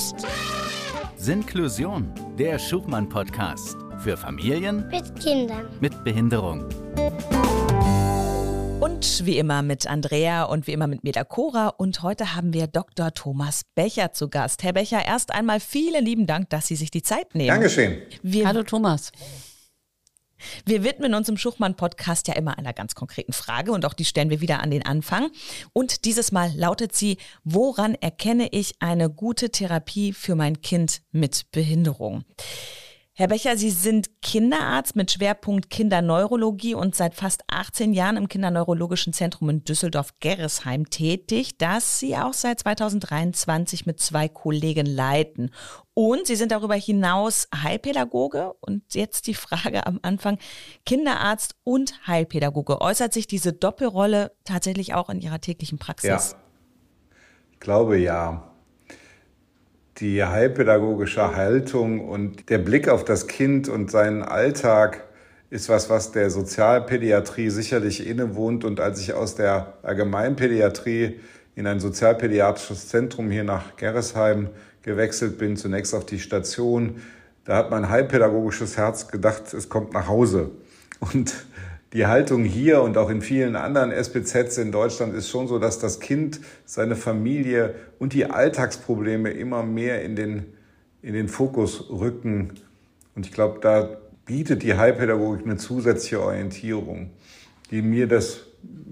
Tschüss. Sinklusion, der Schubmann-Podcast. Für Familien Mit Kindern. mit Behinderung. Und wie immer mit Andrea und wie immer mit mir, der Cora. Und heute haben wir Dr. Thomas Becher zu Gast. Herr Becher, erst einmal vielen lieben Dank, dass Sie sich die Zeit nehmen. Dankeschön. Wir, Hallo Thomas. Wir widmen uns im Schuchmann-Podcast ja immer einer ganz konkreten Frage und auch die stellen wir wieder an den Anfang. Und dieses Mal lautet sie, woran erkenne ich eine gute Therapie für mein Kind mit Behinderung? Herr Becher, Sie sind Kinderarzt mit Schwerpunkt Kinderneurologie und seit fast 18 Jahren im Kinderneurologischen Zentrum in Düsseldorf-Gerresheim tätig, das Sie auch seit 2023 mit zwei Kollegen leiten. Und Sie sind darüber hinaus Heilpädagoge. Und jetzt die Frage am Anfang, Kinderarzt und Heilpädagoge. Äußert sich diese Doppelrolle tatsächlich auch in Ihrer täglichen Praxis? Ja, ich glaube ja. Die heilpädagogische Haltung und der Blick auf das Kind und seinen Alltag ist was, was der Sozialpädiatrie sicherlich innewohnt. Und als ich aus der Allgemeinpädiatrie in ein sozialpädiatrisches Zentrum hier nach Gerresheim gewechselt bin, zunächst auf die Station, da hat mein heilpädagogisches Herz gedacht, es kommt nach Hause. Und die Haltung hier und auch in vielen anderen SPZs in Deutschland ist schon so, dass das Kind, seine Familie und die Alltagsprobleme immer mehr in den, in den Fokus rücken. Und ich glaube, da bietet die Heilpädagogik eine zusätzliche Orientierung, die mir das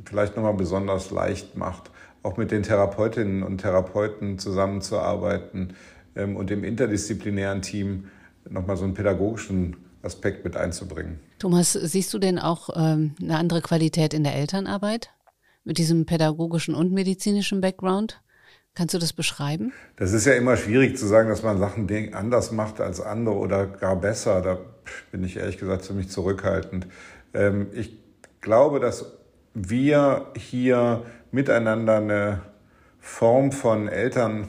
vielleicht nochmal besonders leicht macht, auch mit den Therapeutinnen und Therapeuten zusammenzuarbeiten ähm, und im interdisziplinären Team nochmal so einen pädagogischen Aspekt mit einzubringen. Thomas, siehst du denn auch ähm, eine andere Qualität in der Elternarbeit mit diesem pädagogischen und medizinischen Background? Kannst du das beschreiben? Das ist ja immer schwierig zu sagen, dass man Sachen anders macht als andere oder gar besser. Da bin ich ehrlich gesagt ziemlich zurückhaltend. Ähm, ich glaube, dass wir hier miteinander eine Form von Eltern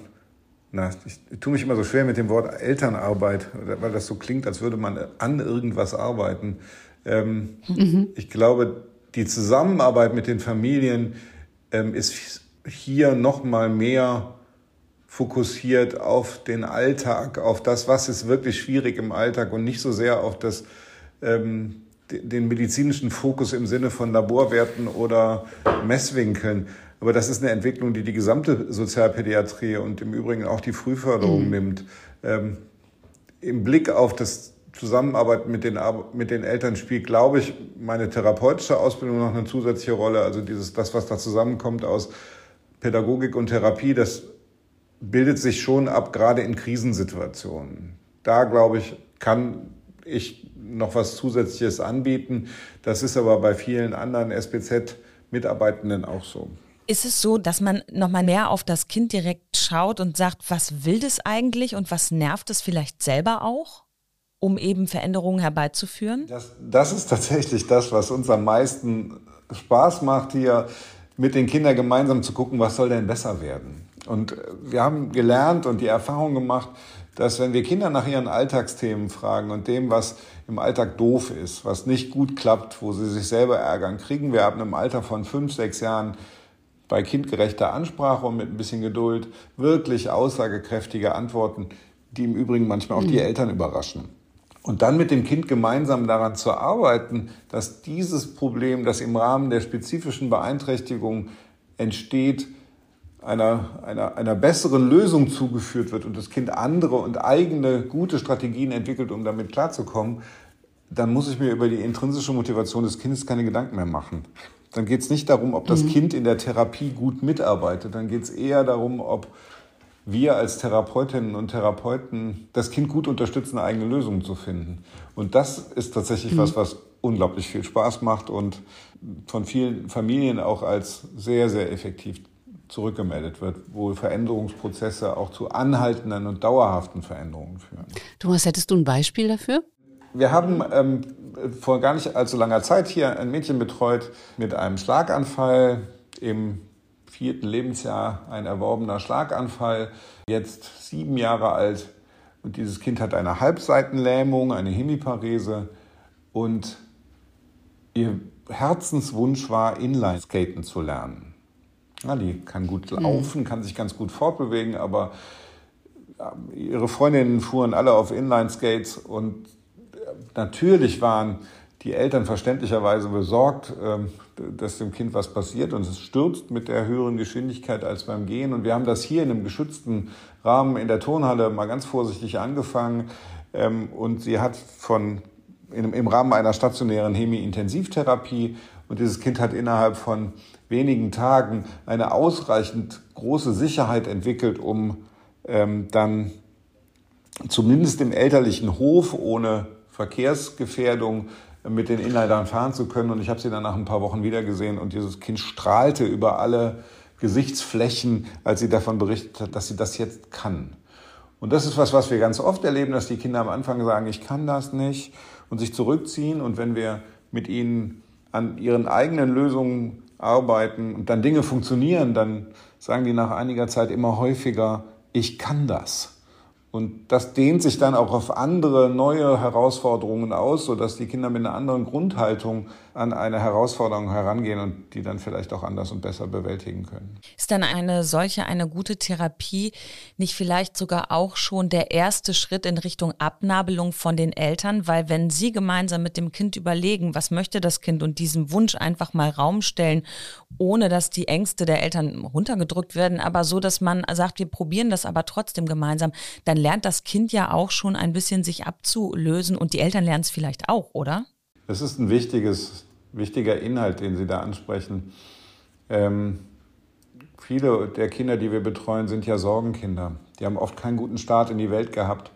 na, ich tue mich immer so schwer mit dem Wort Elternarbeit, weil das so klingt, als würde man an irgendwas arbeiten. Ähm, mhm. Ich glaube, die Zusammenarbeit mit den Familien ähm, ist hier noch mal mehr fokussiert auf den Alltag, auf das, was ist wirklich schwierig im Alltag und nicht so sehr auf das, ähm, den medizinischen Fokus im Sinne von Laborwerten oder Messwinkeln. Aber das ist eine Entwicklung, die die gesamte Sozialpädiatrie und im Übrigen auch die Frühförderung mhm. nimmt. Ähm, Im Blick auf das Zusammenarbeit mit den, mit den Eltern spielt, glaube ich, meine therapeutische Ausbildung noch eine zusätzliche Rolle. Also dieses, das, was da zusammenkommt aus Pädagogik und Therapie, das bildet sich schon ab, gerade in Krisensituationen. Da, glaube ich, kann ich noch was Zusätzliches anbieten. Das ist aber bei vielen anderen SPZ-Mitarbeitenden auch so. Ist es so, dass man nochmal mehr auf das Kind direkt schaut und sagt, was will das eigentlich und was nervt es vielleicht selber auch, um eben Veränderungen herbeizuführen? Das, das ist tatsächlich das, was uns am meisten Spaß macht, hier mit den Kindern gemeinsam zu gucken, was soll denn besser werden. Und wir haben gelernt und die Erfahrung gemacht, dass wenn wir Kinder nach ihren Alltagsthemen fragen und dem, was im Alltag doof ist, was nicht gut klappt, wo sie sich selber ärgern, kriegen wir ab einem Alter von fünf, sechs Jahren bei kindgerechter Ansprache und mit ein bisschen Geduld wirklich aussagekräftige Antworten, die im Übrigen manchmal auch die mhm. Eltern überraschen. Und dann mit dem Kind gemeinsam daran zu arbeiten, dass dieses Problem, das im Rahmen der spezifischen Beeinträchtigung entsteht, einer, einer, einer besseren Lösung zugeführt wird und das Kind andere und eigene gute Strategien entwickelt, um damit klarzukommen, dann muss ich mir über die intrinsische Motivation des Kindes keine Gedanken mehr machen. Dann geht es nicht darum, ob das mhm. Kind in der Therapie gut mitarbeitet. Dann geht es eher darum, ob wir als Therapeutinnen und Therapeuten das Kind gut unterstützen, eigene Lösungen zu finden. Und das ist tatsächlich mhm. was, was unglaublich viel Spaß macht und von vielen Familien auch als sehr, sehr effektiv zurückgemeldet wird, wo Veränderungsprozesse auch zu anhaltenden und dauerhaften Veränderungen führen. Thomas, hättest du ein Beispiel dafür? Wir haben ähm, vor gar nicht allzu langer Zeit hier ein Mädchen betreut mit einem Schlaganfall im vierten Lebensjahr, ein erworbener Schlaganfall, jetzt sieben Jahre alt. Und dieses Kind hat eine Halbseitenlähmung, eine Hemiparese und ihr Herzenswunsch war, Inline-Skaten zu lernen. Ja, die kann gut laufen, kann sich ganz gut fortbewegen, aber ihre Freundinnen fuhren alle auf Inline-Skates und natürlich waren die Eltern verständlicherweise besorgt, ähm, dass dem Kind was passiert und es stürzt mit der höheren Geschwindigkeit als beim Gehen. Und wir haben das hier in einem geschützten Rahmen in der Turnhalle mal ganz vorsichtig angefangen. Ähm, und sie hat von, im Rahmen einer stationären Hemi-Intensivtherapie und dieses Kind hat innerhalb von wenigen Tagen eine ausreichend große Sicherheit entwickelt, um ähm, dann zumindest im elterlichen Hof ohne Verkehrsgefährdung mit den Inlinern fahren zu können. Und ich habe sie dann nach ein paar Wochen wieder gesehen und dieses Kind strahlte über alle Gesichtsflächen, als sie davon berichtet hat, dass sie das jetzt kann. Und das ist was, was wir ganz oft erleben, dass die Kinder am Anfang sagen, ich kann das nicht und sich zurückziehen. Und wenn wir mit ihnen an ihren eigenen Lösungen arbeiten und dann Dinge funktionieren, dann sagen die nach einiger Zeit immer häufiger, ich kann das. Und das dehnt sich dann auch auf andere neue Herausforderungen aus, sodass die Kinder mit einer anderen Grundhaltung an eine Herausforderung herangehen und die dann vielleicht auch anders und besser bewältigen können. Ist dann eine solche, eine gute Therapie nicht vielleicht sogar auch schon der erste Schritt in Richtung Abnabelung von den Eltern? Weil wenn Sie gemeinsam mit dem Kind überlegen, was möchte das Kind und diesem Wunsch einfach mal Raum stellen, ohne dass die Ängste der Eltern runtergedrückt werden, aber so, dass man sagt, wir probieren das aber trotzdem gemeinsam, dann lernt das Kind ja auch schon ein bisschen sich abzulösen und die Eltern lernen es vielleicht auch, oder? Es ist ein wichtiges, wichtiger Inhalt, den Sie da ansprechen. Ähm, viele der Kinder, die wir betreuen, sind ja Sorgenkinder. Die haben oft keinen guten Start in die Welt gehabt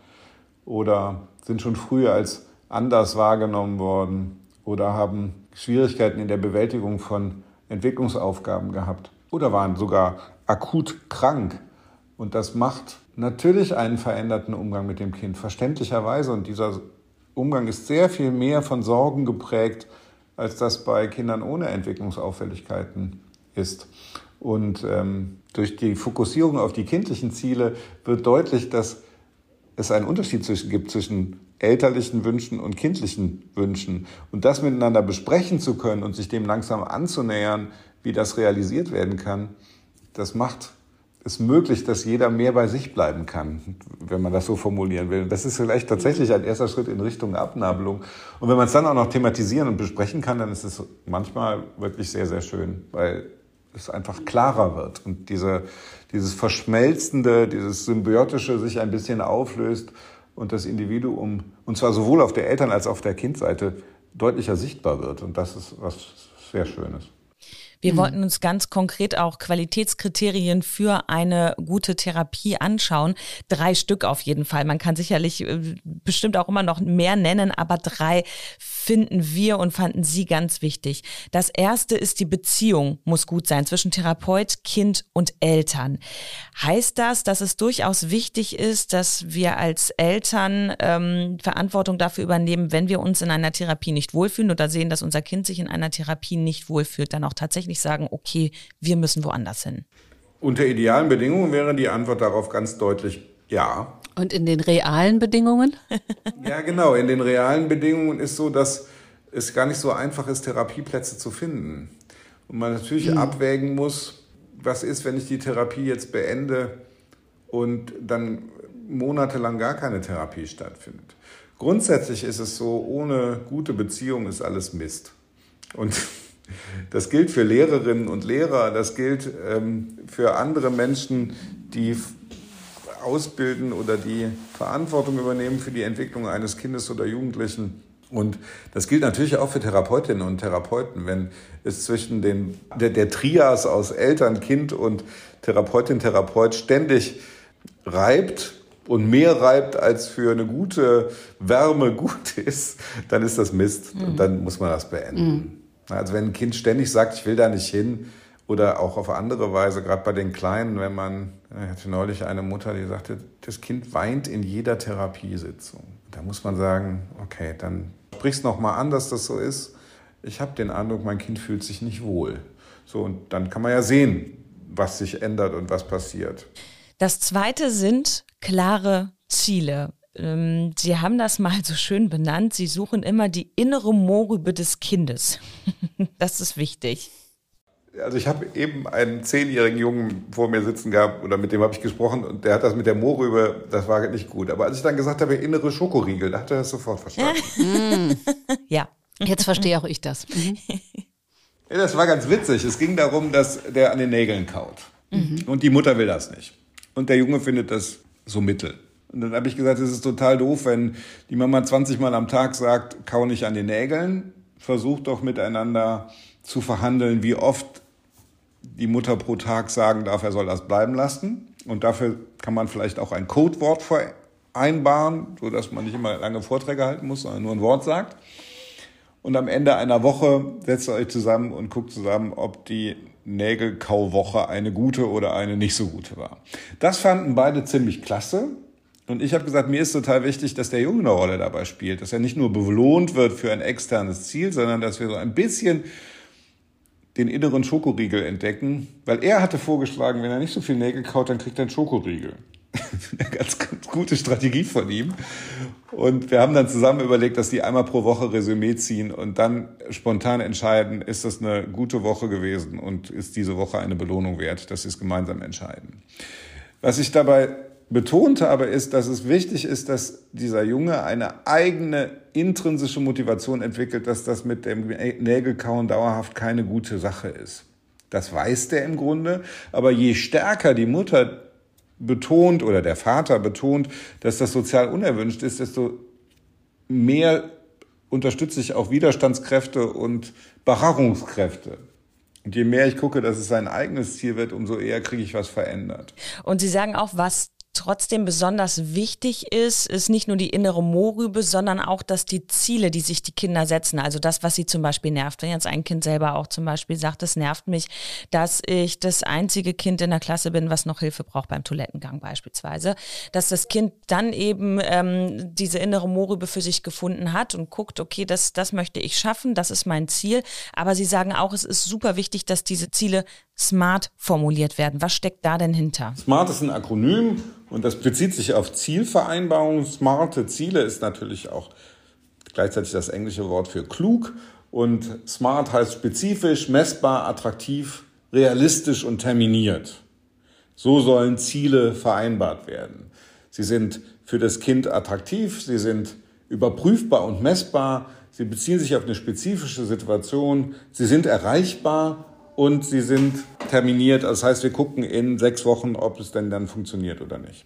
oder sind schon früher als anders wahrgenommen worden oder haben Schwierigkeiten in der Bewältigung von Entwicklungsaufgaben gehabt oder waren sogar akut krank. Und das macht natürlich einen veränderten Umgang mit dem Kind, verständlicherweise. Und dieser Umgang ist sehr viel mehr von Sorgen geprägt, als das bei Kindern ohne Entwicklungsauffälligkeiten ist. Und ähm, durch die Fokussierung auf die kindlichen Ziele wird deutlich, dass es einen Unterschied zwischen, gibt zwischen elterlichen Wünschen und kindlichen Wünschen. Und das miteinander besprechen zu können und sich dem langsam anzunähern, wie das realisiert werden kann, das macht es möglich, dass jeder mehr bei sich bleiben kann, wenn man das so formulieren will. Das ist vielleicht tatsächlich ein erster Schritt in Richtung Abnabelung. Und wenn man es dann auch noch thematisieren und besprechen kann, dann ist es manchmal wirklich sehr, sehr schön, weil es einfach klarer wird und diese, dieses Verschmelzende, dieses Symbiotische sich ein bisschen auflöst und das Individuum, und zwar sowohl auf der Eltern- als auch auf der Kindseite, deutlicher sichtbar wird. Und das ist was sehr Schönes. Wir mhm. wollten uns ganz konkret auch Qualitätskriterien für eine gute Therapie anschauen. Drei Stück auf jeden Fall. Man kann sicherlich äh, bestimmt auch immer noch mehr nennen, aber drei finden wir und fanden Sie ganz wichtig. Das erste ist die Beziehung muss gut sein zwischen Therapeut, Kind und Eltern. Heißt das, dass es durchaus wichtig ist, dass wir als Eltern ähm, Verantwortung dafür übernehmen, wenn wir uns in einer Therapie nicht wohlfühlen oder sehen, dass unser Kind sich in einer Therapie nicht wohlfühlt, dann auch tatsächlich sagen, okay, wir müssen woanders hin? Unter idealen Bedingungen wäre die Antwort darauf ganz deutlich ja. Und in den realen Bedingungen? ja, genau. In den realen Bedingungen ist so, dass es gar nicht so einfach ist, Therapieplätze zu finden. Und man natürlich mhm. abwägen muss, was ist, wenn ich die Therapie jetzt beende und dann monatelang gar keine Therapie stattfindet. Grundsätzlich ist es so, ohne gute Beziehung ist alles Mist. Und das gilt für Lehrerinnen und Lehrer, das gilt ähm, für andere Menschen, die ausbilden oder die Verantwortung übernehmen für die Entwicklung eines Kindes oder Jugendlichen. Und das gilt natürlich auch für Therapeutinnen und Therapeuten. Wenn es zwischen den, der, der Trias aus Eltern, Kind und Therapeutin, Therapeut ständig reibt und mehr reibt, als für eine gute Wärme gut ist, dann ist das Mist mhm. und dann muss man das beenden. Mhm. Also wenn ein Kind ständig sagt, ich will da nicht hin, oder auch auf andere Weise, gerade bei den Kleinen, wenn man, ich hatte neulich eine Mutter, die sagte, das Kind weint in jeder Therapiesitzung. Da muss man sagen, okay, dann sprichst noch mal an, dass das so ist. Ich habe den Eindruck, mein Kind fühlt sich nicht wohl. So, und dann kann man ja sehen, was sich ändert und was passiert. Das zweite sind klare Ziele. Ähm, Sie haben das mal so schön benannt. Sie suchen immer die innere Mohrrübe des Kindes. Das ist wichtig Also ich habe eben einen zehnjährigen Jungen vor mir sitzen gehabt oder mit dem habe ich gesprochen und der hat das mit der Mohrrübe, das war nicht gut. Aber als ich dann gesagt habe, innere Schokoriegel, da hat er das sofort verstanden. ja. Jetzt verstehe auch ich das. Mhm. Ja, das war ganz witzig. Es ging darum, dass der an den Nägeln kaut. Mhm. Und die Mutter will das nicht. Und der Junge findet das so mittel. Und dann habe ich gesagt, es ist total doof, wenn die Mama 20 Mal am Tag sagt, kau nicht an den Nägeln. Versucht doch miteinander zu verhandeln, wie oft die Mutter pro Tag sagen darf, er soll das bleiben lassen. Und dafür kann man vielleicht auch ein Codewort vereinbaren, sodass man nicht immer lange Vorträge halten muss, sondern nur ein Wort sagt. Und am Ende einer Woche setzt ihr euch zusammen und guckt zusammen, ob die Nägelkauwoche eine gute oder eine nicht so gute war. Das fanden beide ziemlich klasse. Und ich habe gesagt, mir ist total wichtig, dass der Junge eine Rolle dabei spielt, dass er nicht nur belohnt wird für ein externes Ziel, sondern dass wir so ein bisschen den inneren Schokoriegel entdecken, weil er hatte vorgeschlagen, wenn er nicht so viel Nägel kaut, dann kriegt er einen Schokoriegel. eine ganz, ganz gute Strategie von ihm. Und wir haben dann zusammen überlegt, dass die einmal pro Woche Resümee ziehen und dann spontan entscheiden, ist das eine gute Woche gewesen und ist diese Woche eine Belohnung wert, dass sie es gemeinsam entscheiden. Was ich dabei betont habe, ist, dass es wichtig ist, dass dieser Junge eine eigene intrinsische Motivation entwickelt, dass das mit dem Nägelkauen dauerhaft keine gute Sache ist. Das weiß der im Grunde, aber je stärker die Mutter betont oder der Vater betont, dass das sozial unerwünscht ist, desto mehr unterstütze ich auch Widerstandskräfte und Beharrungskräfte. Und je mehr ich gucke, dass es sein eigenes Ziel wird, umso eher kriege ich was verändert. Und Sie sagen auch, was trotzdem besonders wichtig ist, ist nicht nur die innere Mohrrübe, sondern auch, dass die Ziele, die sich die Kinder setzen, also das, was sie zum Beispiel nervt, wenn jetzt ein Kind selber auch zum Beispiel sagt, es nervt mich, dass ich das einzige Kind in der Klasse bin, was noch Hilfe braucht beim Toilettengang beispielsweise, dass das Kind dann eben ähm, diese innere Mohrrübe für sich gefunden hat und guckt, okay, das, das möchte ich schaffen, das ist mein Ziel, aber sie sagen auch, es ist super wichtig, dass diese Ziele SMART formuliert werden. Was steckt da denn hinter? SMART ist ein Akronym und das bezieht sich auf Zielvereinbarungen. Smarte Ziele ist natürlich auch gleichzeitig das englische Wort für klug. Und smart heißt spezifisch, messbar, attraktiv, realistisch und terminiert. So sollen Ziele vereinbart werden. Sie sind für das Kind attraktiv, sie sind überprüfbar und messbar, sie beziehen sich auf eine spezifische Situation, sie sind erreichbar und sie sind terminiert. Das heißt, wir gucken in sechs Wochen, ob es denn dann funktioniert oder nicht.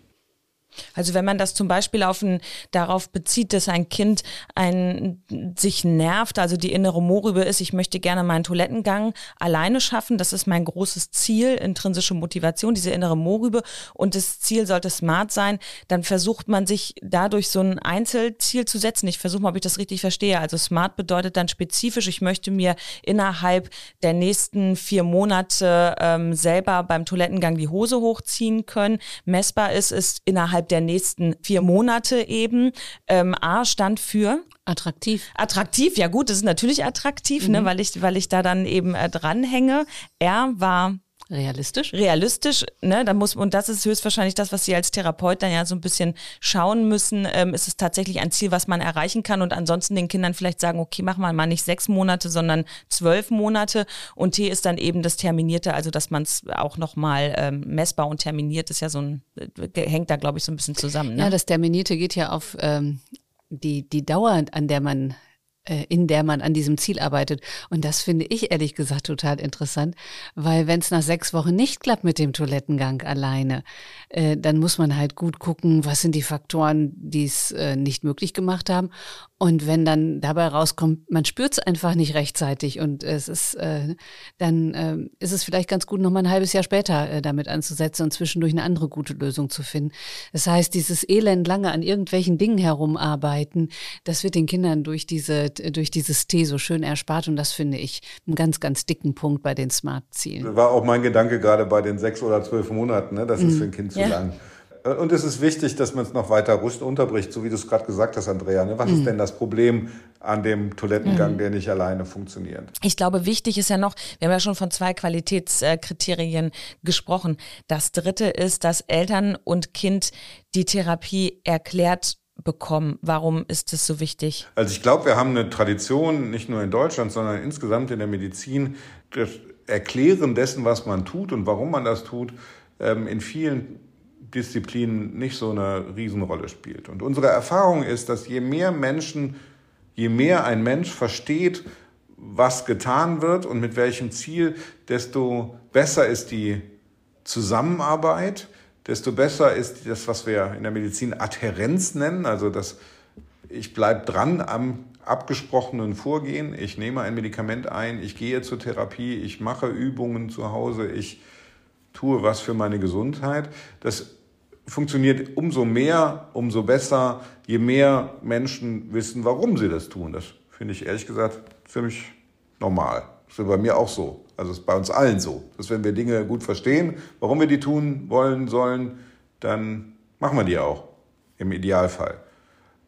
Also wenn man das zum Beispiel auf ein, darauf bezieht, dass ein Kind ein, sich nervt, also die innere Mohrrübe ist, ich möchte gerne meinen Toilettengang alleine schaffen, das ist mein großes Ziel, intrinsische Motivation, diese innere Mohrrübe und das Ziel sollte smart sein, dann versucht man sich dadurch so ein Einzelziel zu setzen. Ich versuche mal, ob ich das richtig verstehe. Also smart bedeutet dann spezifisch, ich möchte mir innerhalb der nächsten vier Monate ähm, selber beim Toilettengang die Hose hochziehen können. Messbar ist es innerhalb der nächsten vier Monate eben. Ähm, A stand für Attraktiv. Attraktiv, ja gut, das ist natürlich attraktiv, ne, mhm. ne, weil ich, weil ich da dann eben äh, dranhänge. R war Realistisch? Realistisch, ne? Da muss, und das ist höchstwahrscheinlich das, was Sie als Therapeut dann ja so ein bisschen schauen müssen. Ähm, ist es tatsächlich ein Ziel, was man erreichen kann und ansonsten den Kindern vielleicht sagen, okay, mach mal mal nicht sechs Monate, sondern zwölf Monate. Und T ist dann eben das Terminierte, also dass man es auch nochmal ähm, messbar und terminiert ist ja so ein, äh, hängt da, glaube ich, so ein bisschen zusammen. Ne? Ja, das Terminierte geht ja auf ähm, die, die Dauer, an der man in der man an diesem Ziel arbeitet. Und das finde ich ehrlich gesagt total interessant, weil wenn es nach sechs Wochen nicht klappt mit dem Toilettengang alleine, äh, dann muss man halt gut gucken, was sind die Faktoren, die es äh, nicht möglich gemacht haben. Und wenn dann dabei rauskommt, man spürt es einfach nicht rechtzeitig und es ist, äh, dann äh, ist es vielleicht ganz gut, noch mal ein halbes Jahr später äh, damit anzusetzen und zwischendurch eine andere gute Lösung zu finden. Das heißt, dieses Elend lange an irgendwelchen Dingen herumarbeiten, das wird den Kindern durch diese, durch dieses T so schön erspart und das finde ich einen ganz, ganz dicken Punkt bei den Smart-Zielen. War auch mein Gedanke gerade bei den sechs oder zwölf Monaten, ne? das ist mhm. für ein Kind zu ja. lang. Und es ist wichtig, dass man es noch weiter unterbricht, so wie du es gerade gesagt hast, Andrea. Ne? Was mhm. ist denn das Problem an dem Toilettengang, mhm. der nicht alleine funktioniert? Ich glaube, wichtig ist ja noch, wir haben ja schon von zwei Qualitätskriterien gesprochen. Das dritte ist, dass Eltern und Kind die Therapie erklärt bekommen. Warum ist das so wichtig? Also ich glaube, wir haben eine Tradition, nicht nur in Deutschland, sondern insgesamt in der Medizin, Erklären dessen, was man tut und warum man das tut, ähm, in vielen Disziplinen nicht so eine Riesenrolle spielt. Und unsere Erfahrung ist, dass je mehr Menschen, je mehr ein Mensch versteht, was getan wird und mit welchem Ziel, desto besser ist die Zusammenarbeit, desto besser ist das, was wir in der Medizin Adhärenz nennen, also das ich bleibe dran am abgesprochenen Vorgehen. Ich nehme ein Medikament ein, ich gehe zur Therapie, ich mache Übungen zu Hause, ich tue was für meine Gesundheit. Das funktioniert umso mehr, umso besser, je mehr Menschen wissen, warum sie das tun. Das finde ich ehrlich gesagt ziemlich normal. Das ist bei mir auch so. Also ist bei uns allen so. Dass wenn wir Dinge gut verstehen, warum wir die tun wollen, sollen, dann machen wir die auch. Im Idealfall.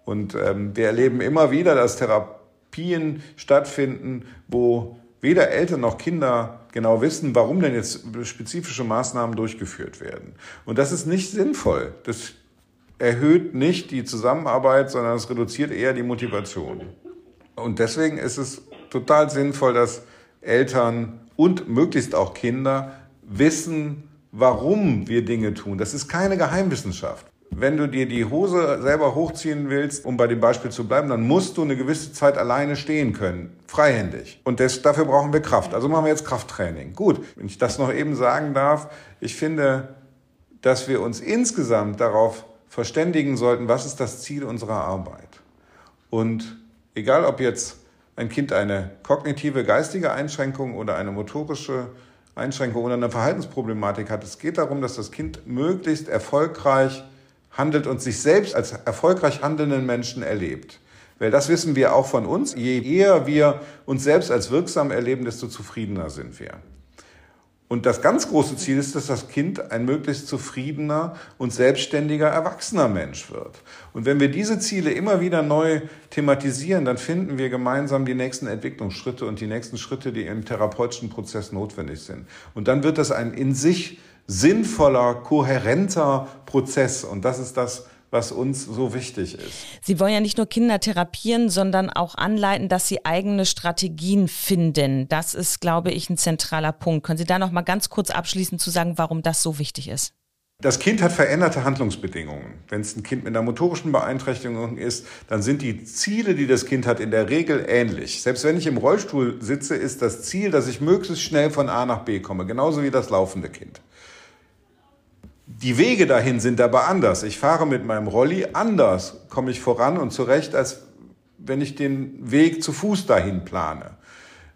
Und ähm, wir erleben immer wieder, dass Therapien stattfinden, wo weder Eltern noch Kinder genau wissen, warum denn jetzt spezifische Maßnahmen durchgeführt werden. Und das ist nicht sinnvoll. Das erhöht nicht die Zusammenarbeit, sondern es reduziert eher die Motivation. Und deswegen ist es total sinnvoll, dass Eltern und möglichst auch Kinder wissen, warum wir Dinge tun. Das ist keine Geheimwissenschaft. Wenn du dir die Hose selber hochziehen willst, um bei dem Beispiel zu bleiben, dann musst du eine gewisse Zeit alleine stehen können, freihändig. Und das, dafür brauchen wir Kraft. Also machen wir jetzt Krafttraining. Gut, wenn ich das noch eben sagen darf, ich finde, dass wir uns insgesamt darauf verständigen sollten, was ist das Ziel unserer Arbeit. Und egal ob jetzt ein Kind eine kognitive, geistige Einschränkung oder eine motorische Einschränkung oder eine Verhaltensproblematik hat, es geht darum, dass das Kind möglichst erfolgreich handelt und sich selbst als erfolgreich handelnden Menschen erlebt. Weil das wissen wir auch von uns. Je eher wir uns selbst als wirksam erleben, desto zufriedener sind wir. Und das ganz große Ziel ist, dass das Kind ein möglichst zufriedener und selbstständiger erwachsener Mensch wird. Und wenn wir diese Ziele immer wieder neu thematisieren, dann finden wir gemeinsam die nächsten Entwicklungsschritte und die nächsten Schritte, die im therapeutischen Prozess notwendig sind. Und dann wird das ein in sich sinnvoller, kohärenter Prozess. Und das ist das, was uns so wichtig ist. Sie wollen ja nicht nur Kinder therapieren, sondern auch anleiten, dass sie eigene Strategien finden. Das ist, glaube ich, ein zentraler Punkt. Können Sie da noch mal ganz kurz abschließend zu sagen, warum das so wichtig ist? Das Kind hat veränderte Handlungsbedingungen. Wenn es ein Kind mit einer motorischen Beeinträchtigung ist, dann sind die Ziele, die das Kind hat, in der Regel ähnlich. Selbst wenn ich im Rollstuhl sitze, ist das Ziel, dass ich möglichst schnell von A nach B komme, genauso wie das laufende Kind. Die Wege dahin sind aber anders. Ich fahre mit meinem Rolli anders, komme ich voran und zurecht, als wenn ich den Weg zu Fuß dahin plane.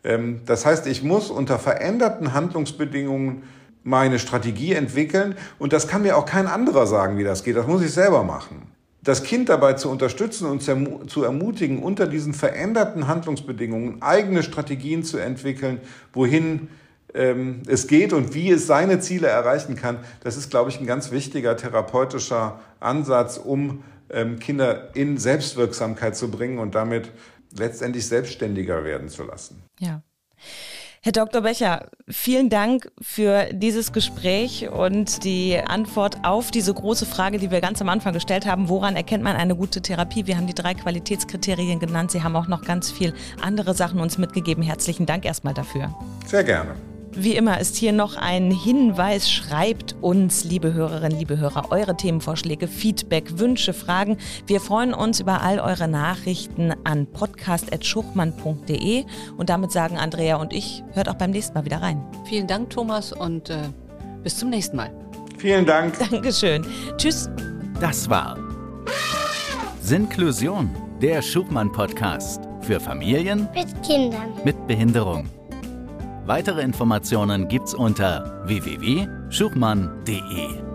Ähm, das heißt, ich muss unter veränderten Handlungsbedingungen meine Strategie entwickeln und das kann mir auch kein anderer sagen, wie das geht. Das muss ich selber machen. Das Kind dabei zu unterstützen und zu ermutigen, unter diesen veränderten Handlungsbedingungen eigene Strategien zu entwickeln, wohin ähm, es geht und wie es seine Ziele erreichen kann, das ist, glaube ich, ein ganz wichtiger therapeutischer Ansatz, um ähm, Kinder in Selbstwirksamkeit zu bringen und damit letztendlich selbstständiger werden zu lassen. Ja. Herr Dr. Becher, vielen Dank für dieses Gespräch und die Antwort auf diese große Frage, die wir ganz am Anfang gestellt haben. Woran erkennt man eine gute Therapie? Wir haben die drei Qualitätskriterien genannt. Sie haben auch noch ganz viel andere Sachen uns mitgegeben. Herzlichen Dank erstmal dafür. Sehr gerne. Wie immer ist hier noch ein Hinweis. Schreibt uns, liebe Hörerinnen, liebe Hörer, eure Themenvorschläge, Feedback, Wünsche, Fragen. Wir freuen uns über all eure Nachrichten an podcast.schuchmann.de. Und damit sagen Andrea und ich, hört auch beim nächsten Mal wieder rein. Vielen Dank, Thomas, und äh, bis zum nächsten Mal. Vielen Dank. Dankeschön. Tschüss. Das war Sinklusion, der Schuchmann-Podcast für Familien mit Kindern mit Behinderung. Weitere Informationen gibt's unter www.schuchmann.de.